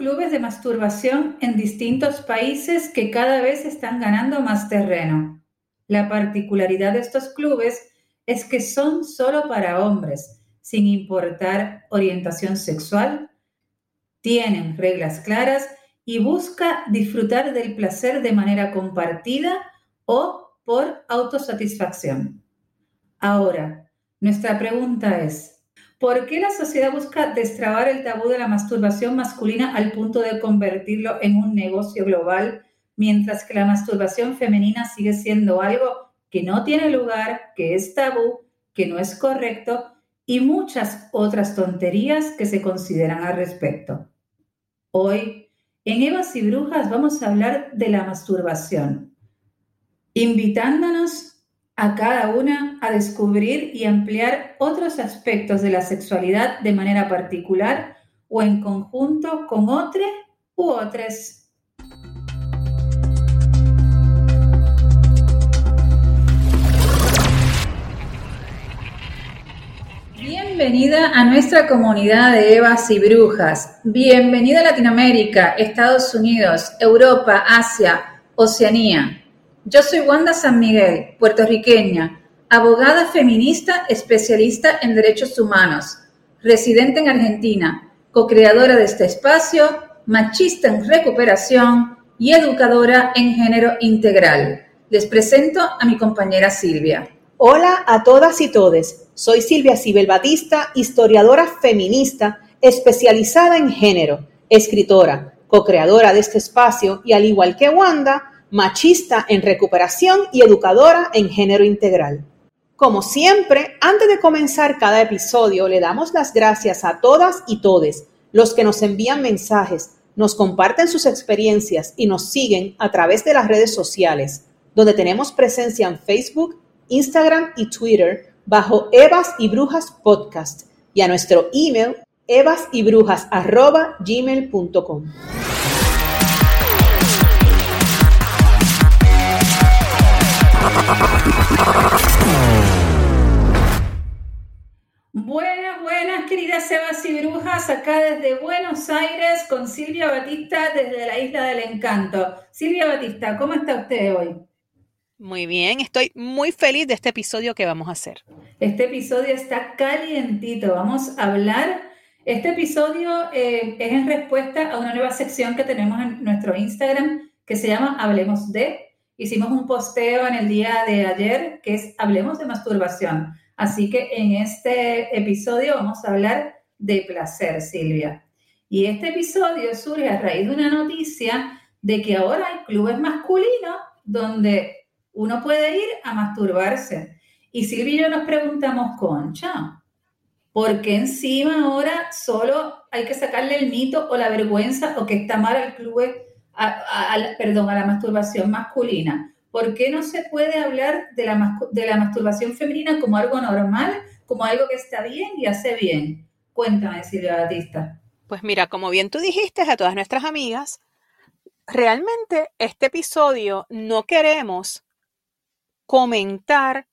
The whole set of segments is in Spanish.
Clubes de masturbación en distintos países que cada vez están ganando más terreno. La particularidad de estos clubes es que son solo para hombres, sin importar orientación sexual, tienen reglas claras y busca disfrutar del placer de manera compartida o por autosatisfacción. Ahora, nuestra pregunta es, ¿por qué la sociedad busca destrabar el tabú de la masturbación masculina al punto de convertirlo en un negocio global, mientras que la masturbación femenina sigue siendo algo que no tiene lugar, que es tabú, que no es correcto y muchas otras tonterías que se consideran al respecto? Hoy, en Evas y Brujas, vamos a hablar de la masturbación, invitándonos a cada una a descubrir y ampliar otros aspectos de la sexualidad de manera particular o en conjunto con otros u otras. Bienvenida a nuestra comunidad de Evas y Brujas. Bienvenida a Latinoamérica, Estados Unidos, Europa, Asia, Oceanía. Yo soy Wanda San Miguel, puertorriqueña, abogada feminista especialista en derechos humanos, residente en Argentina, co-creadora de este espacio, machista en recuperación y educadora en género integral. Les presento a mi compañera Silvia. Hola a todas y todes. Soy Silvia Sibel Batista, historiadora feminista especializada en género, escritora, co-creadora de este espacio y al igual que Wanda, machista en recuperación y educadora en género integral. Como siempre, antes de comenzar cada episodio, le damos las gracias a todas y todes los que nos envían mensajes, nos comparten sus experiencias y nos siguen a través de las redes sociales, donde tenemos presencia en Facebook, Instagram y Twitter bajo Evas y Brujas Podcast y a nuestro email evasyBrujas.gmail.com. Buenas, buenas, queridas Evas y Brujas, acá desde Buenos Aires con Silvia Batista desde la Isla del Encanto. Silvia Batista, ¿cómo está usted hoy? Muy bien, estoy muy feliz de este episodio que vamos a hacer. Este episodio está calientito, vamos a hablar. Este episodio eh, es en respuesta a una nueva sección que tenemos en nuestro Instagram que se llama Hablemos de. Hicimos un posteo en el día de ayer que es Hablemos de masturbación. Así que en este episodio vamos a hablar de placer, Silvia. Y este episodio surge a raíz de una noticia de que ahora hay clubes masculinos donde uno puede ir a masturbarse. Y Silvia y yo nos preguntamos, concha, ¿por qué encima ahora solo hay que sacarle el mito o la vergüenza o que está mal al club, perdón, a la masturbación masculina? ¿Por qué no se puede hablar de la, de la masturbación femenina como algo normal, como algo que está bien y hace bien? Cuéntame, Silvia Batista. Pues mira, como bien tú dijiste a todas nuestras amigas, realmente este episodio no queremos comentar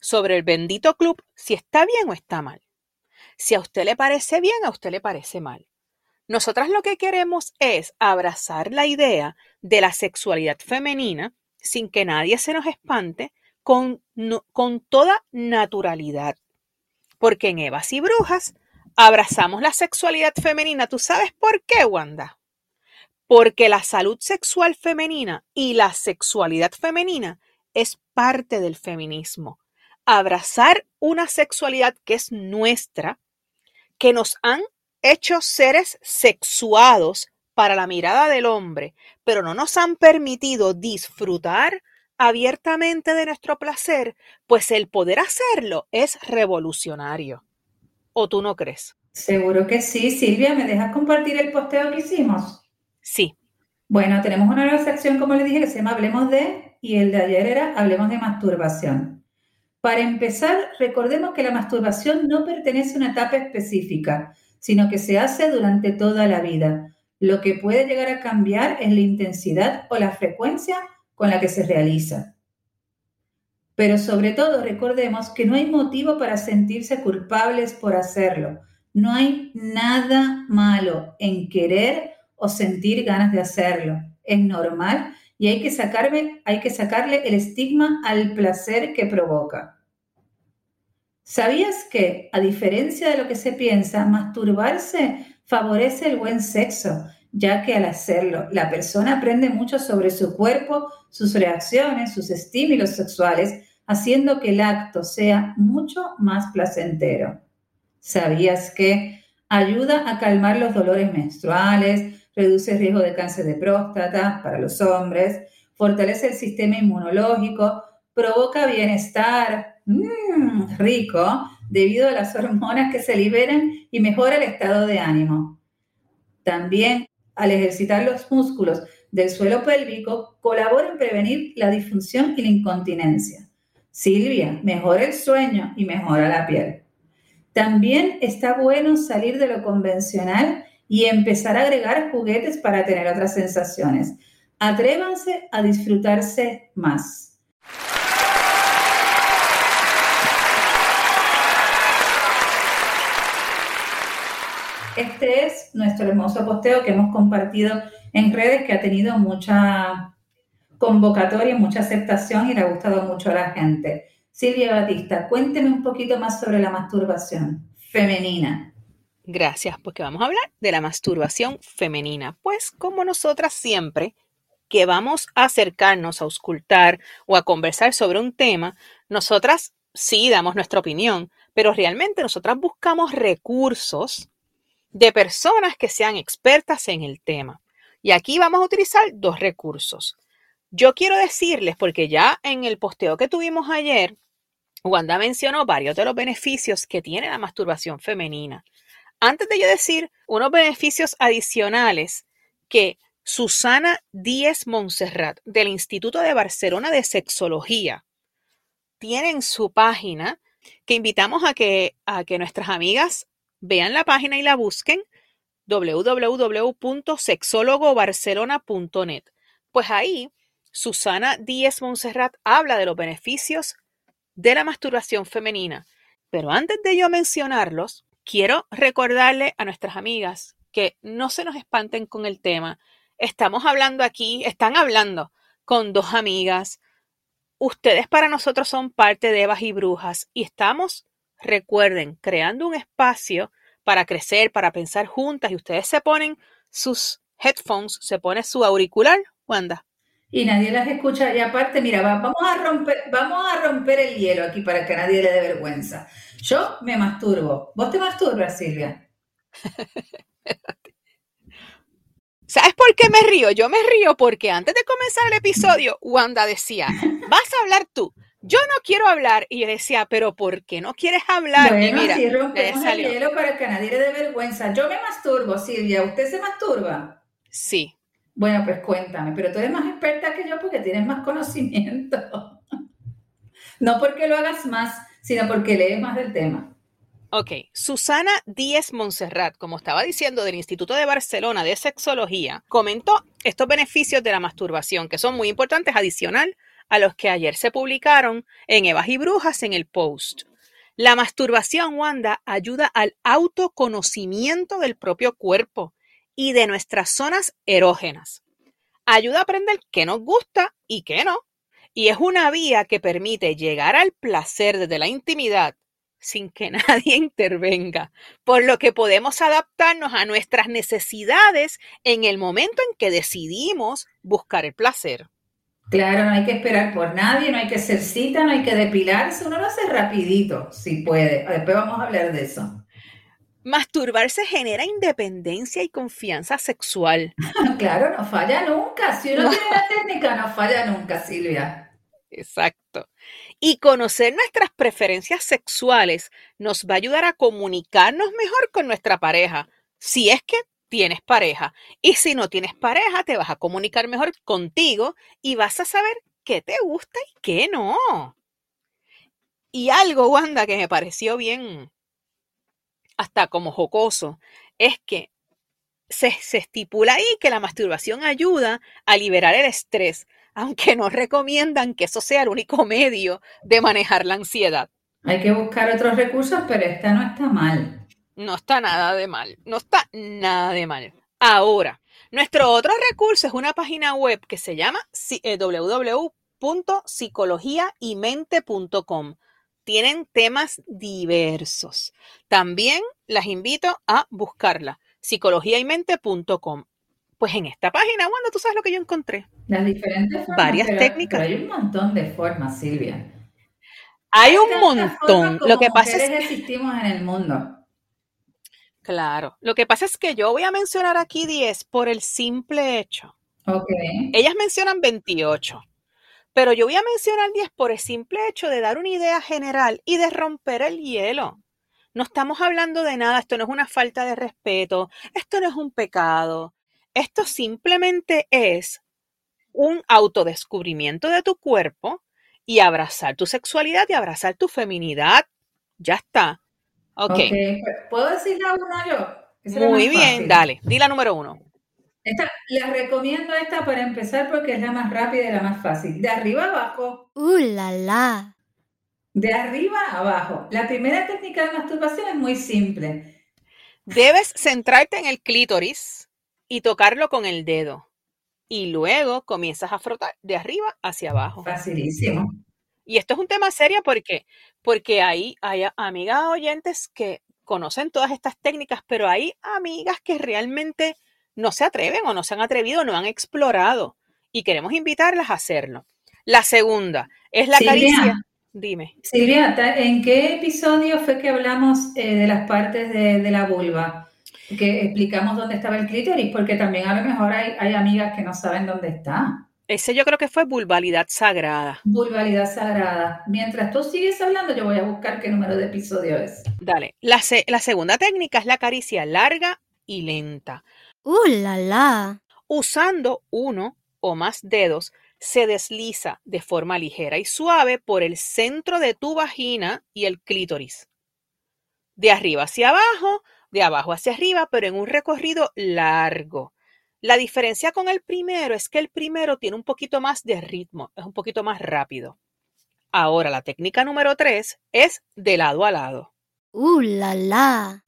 sobre el bendito club si está bien o está mal. Si a usted le parece bien, a usted le parece mal. Nosotras lo que queremos es abrazar la idea de la sexualidad femenina sin que nadie se nos espante con, con toda naturalidad. Porque en Evas y Brujas abrazamos la sexualidad femenina. ¿Tú sabes por qué, Wanda? Porque la salud sexual femenina y la sexualidad femenina es parte del feminismo. Abrazar una sexualidad que es nuestra, que nos han hecho seres sexuados para la mirada del hombre, pero no nos han permitido disfrutar abiertamente de nuestro placer, pues el poder hacerlo es revolucionario. ¿O tú no crees? Seguro que sí. Silvia, ¿me dejas compartir el posteo que hicimos? Sí. Bueno, tenemos una nueva sección, como le dije, que se llama Hablemos de y el de ayer era Hablemos de masturbación. Para empezar, recordemos que la masturbación no pertenece a una etapa específica, sino que se hace durante toda la vida. Lo que puede llegar a cambiar es la intensidad o la frecuencia con la que se realiza. Pero sobre todo recordemos que no hay motivo para sentirse culpables por hacerlo. No hay nada malo en querer o sentir ganas de hacerlo. Es normal y hay que, hay que sacarle el estigma al placer que provoca. ¿Sabías que, a diferencia de lo que se piensa, masturbarse favorece el buen sexo, ya que al hacerlo la persona aprende mucho sobre su cuerpo, sus reacciones, sus estímulos sexuales, haciendo que el acto sea mucho más placentero? ¿Sabías que ayuda a calmar los dolores menstruales, reduce el riesgo de cáncer de próstata para los hombres, fortalece el sistema inmunológico, provoca bienestar mmm, rico debido a las hormonas que se liberan y mejora el estado de ánimo. También al ejercitar los músculos del suelo pélvico, colabora en prevenir la disfunción y la incontinencia. Silvia, mejora el sueño y mejora la piel. También está bueno salir de lo convencional y empezar a agregar juguetes para tener otras sensaciones. Atrévanse a disfrutarse más. Este es nuestro hermoso posteo que hemos compartido en redes que ha tenido mucha convocatoria, mucha aceptación y le ha gustado mucho a la gente. Silvia Batista, cuénteme un poquito más sobre la masturbación femenina. Gracias, porque vamos a hablar de la masturbación femenina. Pues como nosotras siempre que vamos a acercarnos a auscultar o a conversar sobre un tema, nosotras sí damos nuestra opinión, pero realmente nosotras buscamos recursos de personas que sean expertas en el tema. Y aquí vamos a utilizar dos recursos. Yo quiero decirles, porque ya en el posteo que tuvimos ayer, Wanda mencionó varios de los beneficios que tiene la masturbación femenina. Antes de yo decir unos beneficios adicionales que Susana Díez Montserrat del Instituto de Barcelona de Sexología tiene en su página, que invitamos a que, a que nuestras amigas vean la página y la busquen, www.sexologobarcelona.net. Pues ahí, Susana Díez Montserrat habla de los beneficios de la masturbación femenina. Pero antes de yo mencionarlos, quiero recordarle a nuestras amigas que no se nos espanten con el tema. Estamos hablando aquí, están hablando con dos amigas. Ustedes para nosotros son parte de Evas y Brujas y estamos, recuerden, creando un espacio para crecer, para pensar juntas y ustedes se ponen sus headphones, se pone su auricular, Wanda. Y nadie las escucha. Y aparte, mira, vamos a romper, vamos a romper el hielo aquí para que nadie le dé vergüenza. Yo me masturbo. ¿Vos te masturbas, Silvia? ¿Sabes por qué me río? Yo me río porque antes de comenzar el episodio, Wanda decía, vas a hablar tú. Yo no quiero hablar. Y yo decía, pero ¿por qué no quieres hablar? Bueno, y mira, así rompemos el hielo para que nadie le dé vergüenza. Yo me masturbo, Silvia. ¿Usted se masturba? Sí. Bueno, pues cuéntame, pero tú eres más experta que yo porque tienes más conocimiento. no porque lo hagas más, sino porque lees más del tema. Ok, Susana Díez Montserrat, como estaba diciendo, del Instituto de Barcelona de Sexología, comentó estos beneficios de la masturbación, que son muy importantes, adicional a los que ayer se publicaron en Evas y Brujas en el post. La masturbación, Wanda, ayuda al autoconocimiento del propio cuerpo y de nuestras zonas erógenas. Ayuda a aprender qué nos gusta y qué no y es una vía que permite llegar al placer desde la intimidad sin que nadie intervenga, por lo que podemos adaptarnos a nuestras necesidades en el momento en que decidimos buscar el placer. Claro, no hay que esperar por nadie, no hay que hacer cita, no hay que depilarse, uno lo hace rapidito, si puede. Después vamos a hablar de eso. Masturbarse genera independencia y confianza sexual. claro, no falla nunca. Si uno tiene la técnica, no falla nunca, Silvia. Exacto. Y conocer nuestras preferencias sexuales nos va a ayudar a comunicarnos mejor con nuestra pareja, si es que tienes pareja. Y si no tienes pareja, te vas a comunicar mejor contigo y vas a saber qué te gusta y qué no. Y algo, Wanda, que me pareció bien, hasta como jocoso, es que se, estipula ahí que la masturbación ayuda a liberar el estrés aunque no recomiendan que eso sea el único medio de manejar la ansiedad. Hay que buscar otros recursos, pero esta no está mal. No está nada de mal. No está nada de mal. Ahora, nuestro otro recurso es una página web que se llama eh, www.psicologiaymente.com. Tienen temas diversos. También las invito a buscarla, psicologiaymente.com. Pues en esta página, Wanda, tú sabes lo que yo encontré. Las diferentes formas. Varias técnicas. hay un montón de formas, Silvia. Hay un montón. Lo que pasa es que existimos en el mundo. Claro. Lo que pasa es que yo voy a mencionar aquí 10 por el simple hecho. Ok. Ellas mencionan 28. Pero yo voy a mencionar 10 por el simple hecho de dar una idea general y de romper el hielo. No estamos hablando de nada, esto no es una falta de respeto, esto no es un pecado. Esto simplemente es un autodescubrimiento de tu cuerpo y abrazar tu sexualidad y abrazar tu feminidad. Ya está. Ok. okay. ¿Puedo decir la una yo? Muy bien, dale. Di la número uno. Esta, les recomiendo esta para empezar porque es la más rápida y la más fácil. De arriba abajo. ¡Uh, la, la! De arriba abajo. La primera técnica de masturbación es muy simple. Debes centrarte en el clítoris y tocarlo con el dedo. Y luego comienzas a frotar de arriba hacia abajo. Facilísimo. Y esto es un tema serio porque, porque hay, hay amigas oyentes que conocen todas estas técnicas, pero hay amigas que realmente no se atreven o no se han atrevido, no han explorado. Y queremos invitarlas a hacerlo. La segunda es la caricia. Dime. Silvia, ¿en qué episodio fue que hablamos eh, de las partes de, la vulva? Que explicamos dónde estaba el clítoris, porque también a lo mejor hay, hay amigas que no saben dónde está. Ese yo creo que fue vulvalidad sagrada. Vulvalidad sagrada. Mientras tú sigues hablando, yo voy a buscar qué número de episodio es. Dale. La, la segunda técnica es la caricia larga y lenta. ¡Uh, la, la! Usando uno o más dedos, se desliza de forma ligera y suave por el centro de tu vagina y el clítoris. De arriba hacia abajo, de abajo hacia arriba, pero en un recorrido largo. La diferencia con el primero es que el primero tiene un poquito más de ritmo, es un poquito más rápido. Ahora, la técnica número tres es de lado a lado. ¡Uh, la, la!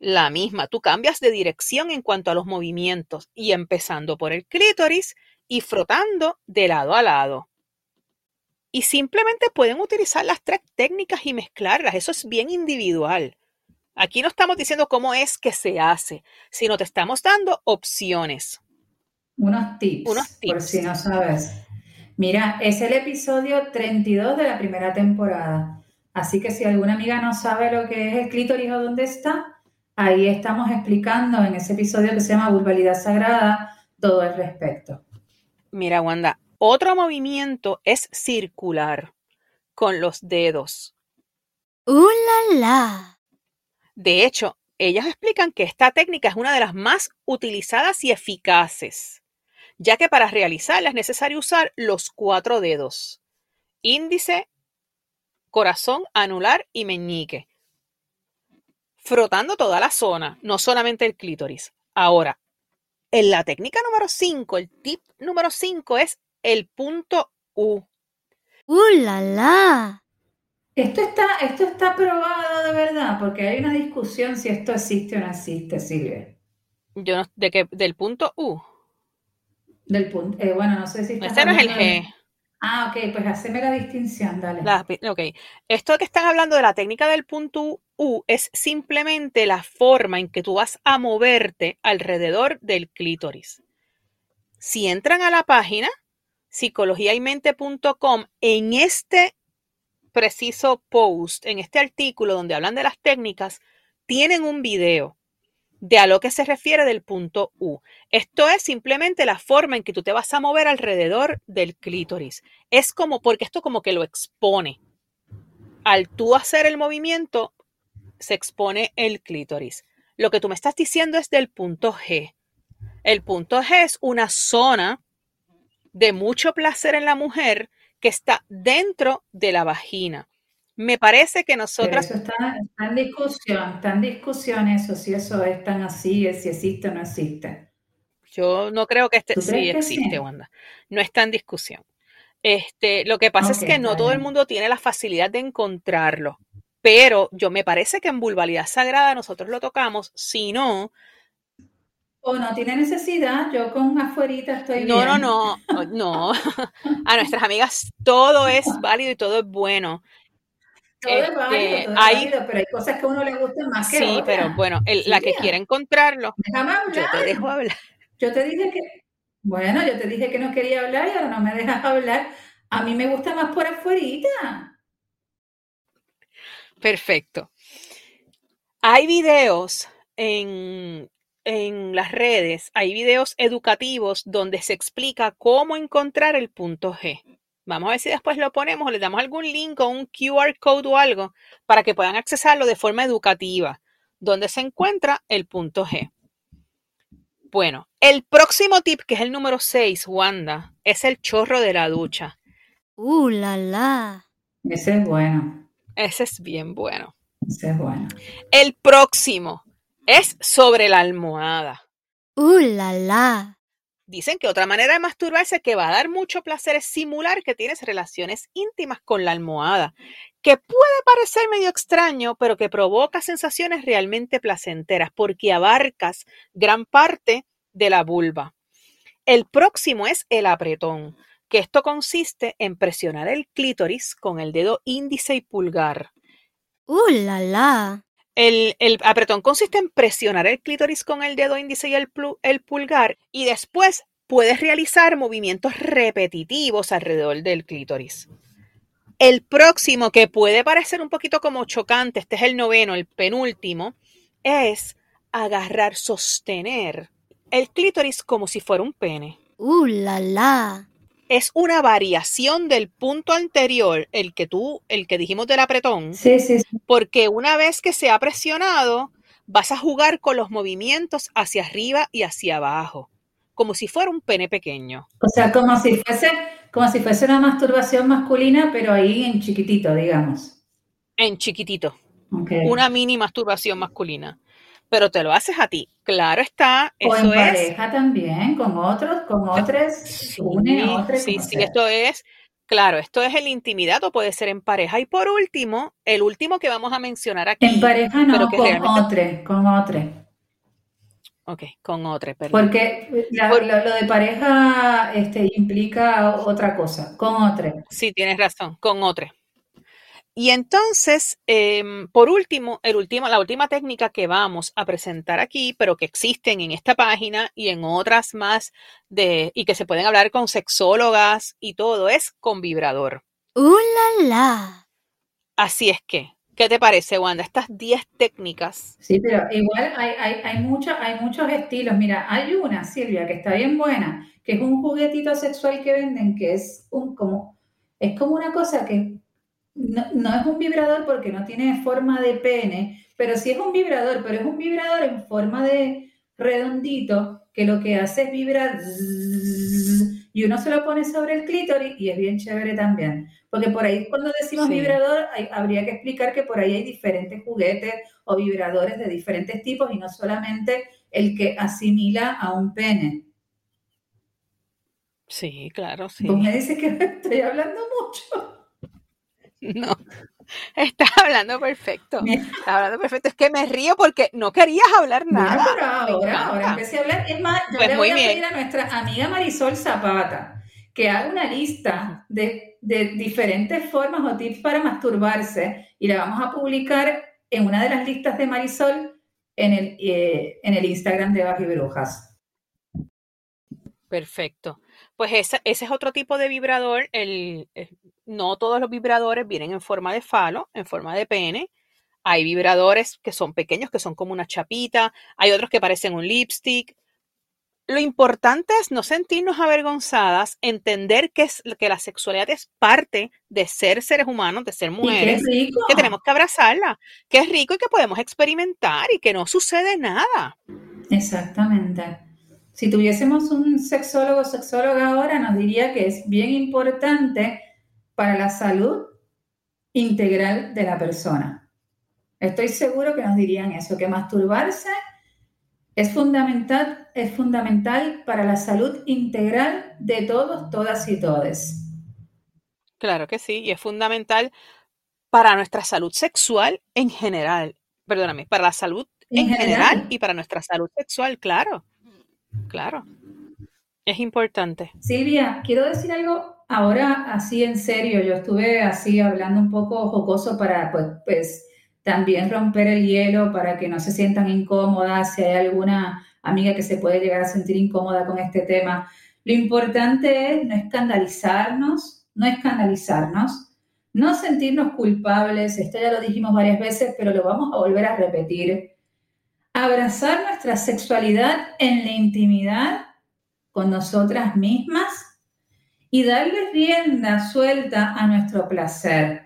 La misma, tú cambias de dirección en cuanto a los movimientos y empezando por el clítoris y frotando de lado a lado. Y simplemente pueden utilizar las tres técnicas y mezclarlas, eso es bien individual. Aquí no estamos diciendo cómo es que se hace, sino te estamos dando opciones. Unos tips, Unos tips. por si no sabes. Mira, es el episodio 32 de la primera temporada. Así que si alguna amiga no sabe lo que es el clítoris o dónde está, ahí estamos explicando en ese episodio que se llama Vulvalidad Sagrada todo el respecto. Mira, Wanda, otro movimiento es circular con los dedos. ¡Uh, la, la! De hecho, ellas explican que esta técnica es una de las más utilizadas y eficaces, ya que para realizarla es necesario usar los cuatro dedos, índice, corazón, anular y meñique, frotando toda la zona, no solamente el clítoris. Ahora, en la técnica número 5, el tip número 5 es el punto U. ¡Uh, la, la! Esto está, esto está probado de verdad, porque hay una discusión si esto existe o no existe, Silvia. Yo no, de que, del punto U. Del punto, eh, bueno, no sé si está. Este no es el G. Ah, ok, pues haceme la distinción, dale. ok. Esto que están hablando de la técnica del punto U es simplemente la forma en que tú vas a moverte alrededor del clítoris. Si entran a la página psicologiaymente.com, en este preciso post, en este artículo donde hablan de las técnicas, tienen un video de a lo que se refiere del punto U. Esto es simplemente la forma en que tú te vas a mover alrededor del clítoris. Es como, porque esto como que lo expone. Al tú hacer el movimiento, se expone el clítoris. Lo que tú me estás diciendo es del punto G. El punto G es una zona de mucho placer en la mujer que está dentro de la vagina. Me parece que nosotras... eso está, en discusión, está en discusión eso, si eso es tan así, si existe o no existe. Yo no creo que este sí existe, Wanda. No está en discusión. Este, lo que pasa es que no todo el mundo tiene la facilidad de encontrarlo. pero yo me parece que en vulvalidad sagrada nosotros lo tocamos, si no... O no tiene necesidad, yo con afuerita estoy no, bien. No, no, no, no. A nuestras amigas todo es válido y todo es bueno. Todo es válido, Este, todo es hay- válido, pero hay cosas que a uno le gustan más que Sí, otras. pero bueno, el- la que quiera encontrarlo, Déjame yo hablar. te dejo hablar. Yo te dije que, bueno, yo te dije que no quería hablar y ahora no me dejas hablar. A mí me gusta más por afuerita. Perfecto. Hay videos en, en las redes, hay videos educativos donde se explica cómo encontrar el punto G. Vamos a ver si después lo ponemos o le damos algún link o un QR code o algo para que puedan accesarlo de forma educativa, donde se encuentra el punto G. Bueno, el próximo tip, que es el número 6, Wanda, es el chorro de la ducha. ¡Uh, la, la! Ese es bueno, Ese es bien bueno. ese es bueno. El próximo es sobre la almohada. ¡Uh, la, la! Dicen que otra manera de masturbarse que va a dar mucho placer es simular que tienes relaciones íntimas con la almohada, que puede parecer medio extraño, pero que provoca sensaciones realmente placenteras porque abarcas gran parte de la vulva. El próximo es el apretón, que esto consiste en presionar el clítoris con el dedo índice y pulgar. ¡Uh, la, la! El, apretón consiste en presionar el clítoris con el dedo índice y el, el pulgar y después puedes realizar movimientos repetitivos alrededor del clítoris. El próximo, que puede parecer un poquito como chocante, este es el noveno, el penúltimo, es agarrar, sostener el clítoris como si fuera un pene. ¡Uh, la, la! Es una variación del punto anterior, el que tú, el que dijimos del apretón, Sí, sí, sí. porque una vez que se ha presionado, vas a jugar con los movimientos hacia arriba y hacia abajo, como si fuera un pene pequeño. O sea, como si fuese, como si fuese una masturbación masculina, pero ahí en chiquitito, digamos. En chiquitito, Ok. una mini masturbación masculina. Pero te lo haces a ti. Claro está, O en es. pareja también, con otros, con otros, Sí, une a otros, sí, sí, sea. esto es, claro, esto es en intimidad o puede ser en pareja. Y por último, el último que vamos a mencionar aquí, En pareja no, pero que con realmente- otro, con otro. ok, con otra, perdón. Porque la- Por- lo, lo de pareja este, implica otra cosa, con otro. Sí, tienes razón, con otra. Y entonces, em, por último, el último, la última técnica que vamos a presentar aquí, pero que existen en esta página y en otras más de, y que se pueden hablar con sexólogas y todo, es con vibrador. ¡Uh, la, la! Así es que, ¿qué te parece, Wanda? Estas 10 técnicas. Sí, pero igual hay, hay, hay, mucho- hay muchos estilos. Mira, hay una, Silvia, que está bien buena, que es un juguetito sexual que venden, que es un como, es como una cosa que no, no es un vibrador porque no tiene forma de pene, pero sí es un vibrador, pero es un vibrador en forma de redondito que lo que hace es vibrar y uno se lo pone sobre el clítoris y es bien chévere también. Porque por ahí cuando decimos Sí. vibrador, hay- habría que explicar que por ahí hay diferentes juguetes o vibradores de diferentes tipos y no solamente el que asimila a un pene. Sí, claro, sí. Vos me dices que estoy hablando mucho. No, estás hablando perfecto. Estás hablando perfecto. Es que me río porque no querías hablar nada. pero ahora, ahora empecé a hablar. Es más, yo Pues le voy a bien. pedir a nuestra amiga Marisol Zapata que haga una lista de, de diferentes formas o tips para masturbarse y la vamos a publicar en una de las listas de Marisol en el, eh, en el Instagram de Baji Brujas. Perfecto. Pues esa- ese es otro tipo de vibrador. El, el- no todos los vibradores vienen en forma de falo, en forma de pene. Hay vibradores que son pequeños, que son como una chapita. Hay otros que parecen un lipstick. Lo importante es no sentirnos avergonzadas, entender que, es, que la sexualidad es parte de ser seres humanos, de ser mujeres, rico. que tenemos que abrazarla, que es rico y que podemos experimentar y que no sucede nada. Exactamente. Si tuviésemos un sexólogo o sexóloga ahora, nos diría que es bien importante para la salud integral de la persona. Estoy seguro que nos dirían eso, que masturbarse es fundamental, es fundamental para la salud integral de todos, todas y todes. Claro que sí, y es fundamental para nuestra salud sexual en general. Perdóname, para la salud en, general. y para nuestra salud sexual, claro. Claro. Es importante. Silvia, quiero decir algo ahora así en serio. Yo estuve así hablando un poco jocoso para pues, pues también romper el hielo para que no se sientan incómodas, si hay alguna amiga que se puede llegar a sentir incómoda con este tema. Lo importante es no escandalizarnos, no escandalizarnos, no sentirnos culpables, esto ya lo dijimos varias veces, pero lo vamos a volver a repetir. Abrazar nuestra sexualidad en la intimidad nosotras mismas y darle rienda suelta a nuestro placer.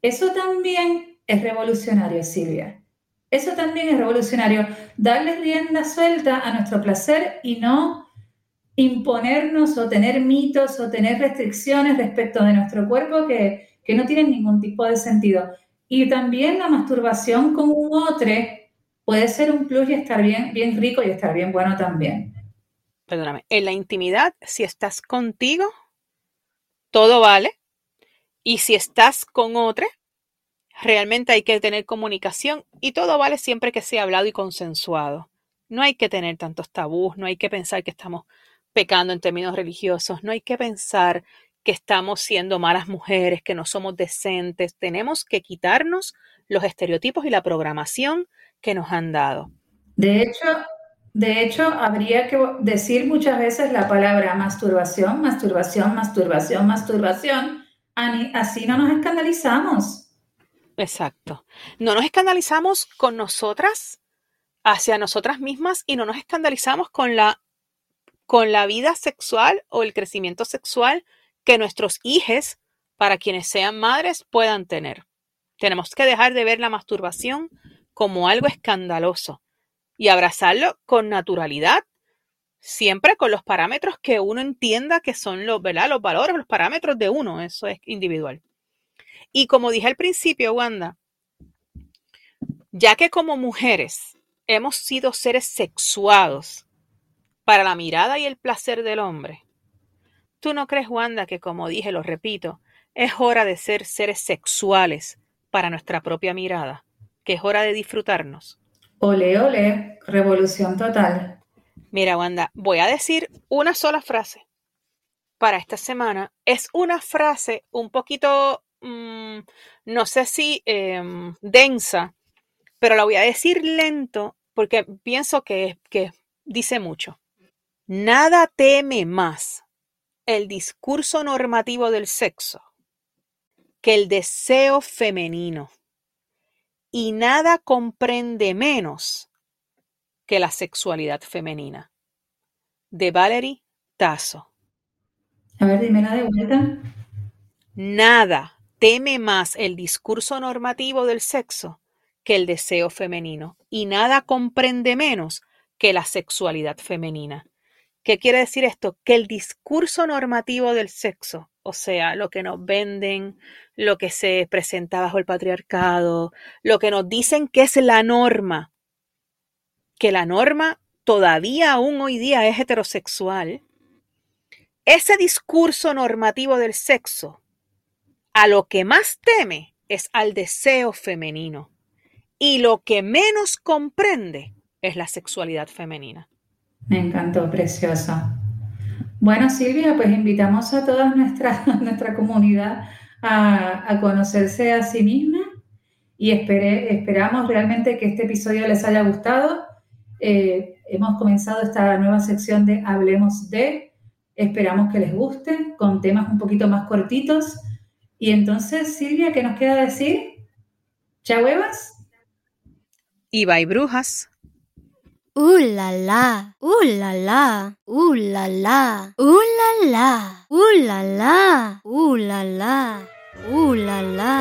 Eso también es revolucionario, Silvia. Eso también es revolucionario. Darle rienda suelta a nuestro placer y no imponernos o tener mitos o tener restricciones respecto de nuestro cuerpo que, no tienen ningún tipo de sentido. Y también la masturbación con un otro puede ser un plus y estar bien, bien rico y estar bien bueno también perdóname, en la intimidad, si estás contigo, todo vale. Y si estás con otra, realmente hay que tener comunicación y todo vale siempre que sea hablado y consensuado. No hay que tener tantos tabús, no hay que pensar que estamos pecando en términos religiosos, no hay que pensar que estamos siendo malas mujeres, que no somos decentes. Tenemos que quitarnos los estereotipos y la programación que nos han dado. De hecho, de hecho, habría que decir muchas veces la palabra masturbación, masturbación, masturbación, masturbación. Así no nos escandalizamos. Exacto. No nos escandalizamos con nosotras, hacia nosotras mismas, y no nos escandalizamos con la, con la vida sexual o el crecimiento sexual que nuestros hijos, para quienes sean madres, puedan tener. Tenemos que dejar de ver la masturbación como algo escandaloso y abrazarlo con naturalidad, siempre con los parámetros que uno entienda que son los, ¿verdad? los valores, los parámetros de uno, eso es individual. Y como dije al principio, Wanda, ya que como mujeres hemos sido seres sexuados para la mirada y el placer del hombre, ¿tú no crees, Wanda, que como dije, lo repito, es hora de ser seres sexuales para nuestra propia mirada, que es hora de disfrutarnos? Ole, ole, revolución total. Mira, Wanda, voy a decir una sola frase para esta semana. Es una frase un poquito, mm, no sé si em, densa, pero la voy a decir lento porque pienso que, que dice mucho. Nada teme más el discurso normativo del sexo que el deseo femenino y nada comprende menos que la sexualidad femenina. De Valerie Tasso. A ver, dímela de vuelta. Nada teme más el discurso normativo del sexo que el deseo femenino y nada comprende menos que la sexualidad femenina. ¿Qué quiere decir esto? Que el discurso normativo del sexo o sea, lo que nos venden, lo que se presenta bajo el patriarcado, lo que nos dicen que es la norma, que la norma todavía aún hoy día es heterosexual, ese discurso normativo del sexo a lo que más teme es al deseo femenino y lo que menos comprende es la sexualidad femenina. Me encantó, preciosa. Bueno, Silvia, pues invitamos a toda nuestra, nuestra comunidad a, conocerse a sí misma y esperamos realmente que este episodio les haya gustado. Eh, hemos comenzado esta nueva sección de Hablemos de. Esperamos que les guste, con temas un poquito más cortitos. Y entonces, Silvia, ¿qué nos queda decir? ¿Ya huevas? Y bye, brujas. Ooh la la, ooh la la, ooh la la, ooh la la, ooh la la, ooh la la, ooh la la.